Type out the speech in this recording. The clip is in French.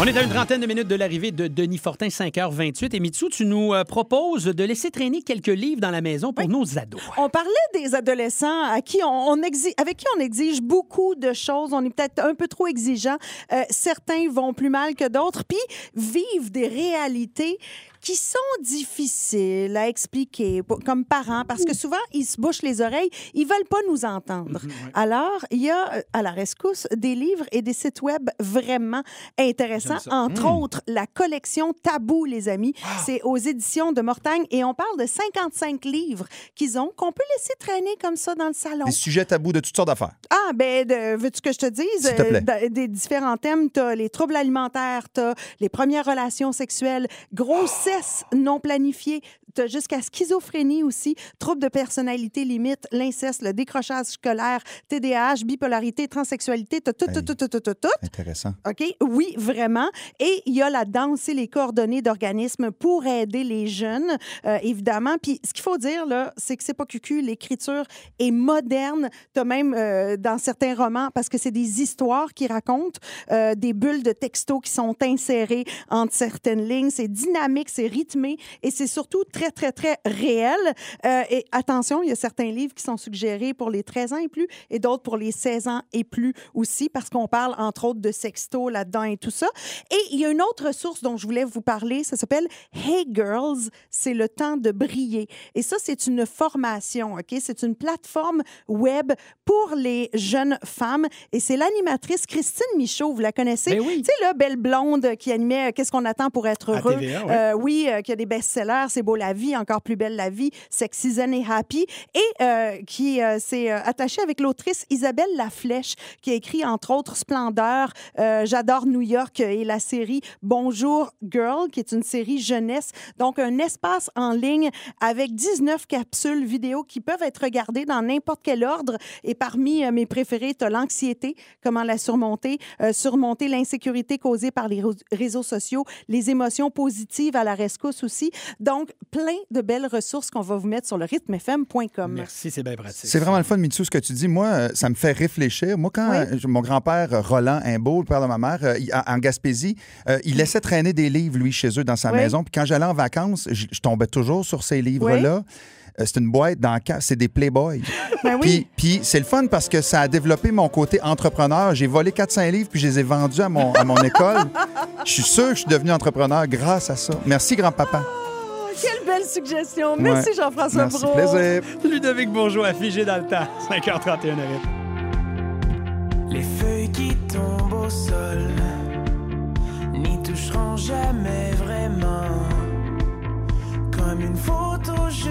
On est à une trentaine de minutes de l'arrivée de Denis Fortin, 5h28. Et Mitsu, tu nous euh, proposes de laisser traîner quelques livres dans la maison pour nos ados. On parlait des adolescents à qui on, avec qui on exige beaucoup de choses. On est peut-être un peu trop exigeant. Euh, certains vont plus mal que d'autres, puis vivent des réalités qui sont difficiles à expliquer pour- comme parents parce que souvent ils se bouchent les oreilles, ils veulent pas nous entendre. Alors, il y a euh, à la rescousse des livres et des sites web vraiment intéressants, entre autres la collection Tabou les amis, c'est aux éditions de Mortagne et on parle de 55 livres qu'ils ont qu'on peut laisser traîner comme ça dans le salon. Des sujets tabous de toutes sortes d'affaires. Ah, ben, veux-tu que je te dise? S'il te plaît. euh, des différents thèmes. Tu as les troubles alimentaires, tu as les premières relations sexuelles, grossesse non planifiée, as jusqu'à schizophrénie aussi, troubles de personnalité limite, l'inceste, le décrochage scolaire, TDAH, bipolarité, transsexualité, tout, tout, Hey. tout, tout, tout, tout, tout. Intéressant. OK? Oui, vraiment. Et il y a là-dedans aussi les coordonnées d'organismes pour aider les jeunes, euh, évidemment. Puis ce qu'il faut dire, là, c'est que c'est pas cucu. L'écriture est moderne. Tu as même euh, dans certains romans, parce que c'est des histoires qui racontent, euh, des bulles de textos qui sont insérées entre certaines lignes. C'est dynamique, c'est rythmé et c'est surtout très, très, très réel. Euh, et attention, il y a certains livres qui sont suggérés pour les 13 ans et plus et d'autres pour les 16 ans et plus aussi, parce qu'on parle entre autres de sexto là-dedans et tout ça. Et il y a une autre ressource dont je voulais vous parler, ça s'appelle Hey Girls, c'est le temps de briller. Et ça, c'est une formation, OK? C'est une plateforme web pour les jeunes femmes et c'est l'animatrice Christine Michaud, vous la connaissez? Ben oui. Tu sais, là, belle blonde qui animait euh, Qu'est-ce qu'on attend pour être heureux? TVA. Euh, oui, euh, qui a des best-sellers, C'est beau la vie, Encore plus belle la vie, Sexy Zen et Happy, et euh, qui euh, s'est euh, attachée avec l'autrice Isabelle Laflèche, qui a écrit entre autres Splendeur, J'adore New York et la série Bonjour Girl, qui est une série jeunesse. Donc, un espace en ligne avec 19 capsules vidéo qui peuvent être regardées dans n'importe quel ordre. Et parmi mes préférés, tu as l'anxiété, comment la surmonter, surmonter l'insécurité causée par les réseaux sociaux, les émotions positives à la rescousse aussi. Donc, plein de belles ressources qu'on va vous mettre sur le rythmefm.com. Merci, c'est bien pratique. C'est vraiment le fun, Mitsu, ce que tu dis. Moi, euh, ça me fait réfléchir. Moi, quand Oui. euh, mon grand-père, euh, Roland Imbeau, le père de ma mère, en Gaspésie, il laissait traîner des livres, lui, chez eux, dans sa Oui. maison. Puis quand j'allais en vacances, je tombais toujours sur ces livres-là. Euh, C'est une boîte dans le c'est des Playboy. Ben oui. Puis, puis c'est le fun parce que ça a développé mon côté entrepreneur. J'ai volé 400 livres puis je les ai vendus à mon, à mon école. Je suis sûr que je suis devenu entrepreneur grâce à ça. Merci, grand-papa. Belle suggestion. Merci Ouais. Jean-François Merci, Brault. plaisir. Ludovic Bourgeois, figé dans le temps. 5h31 minutes. Les feuilles qui tombent au sol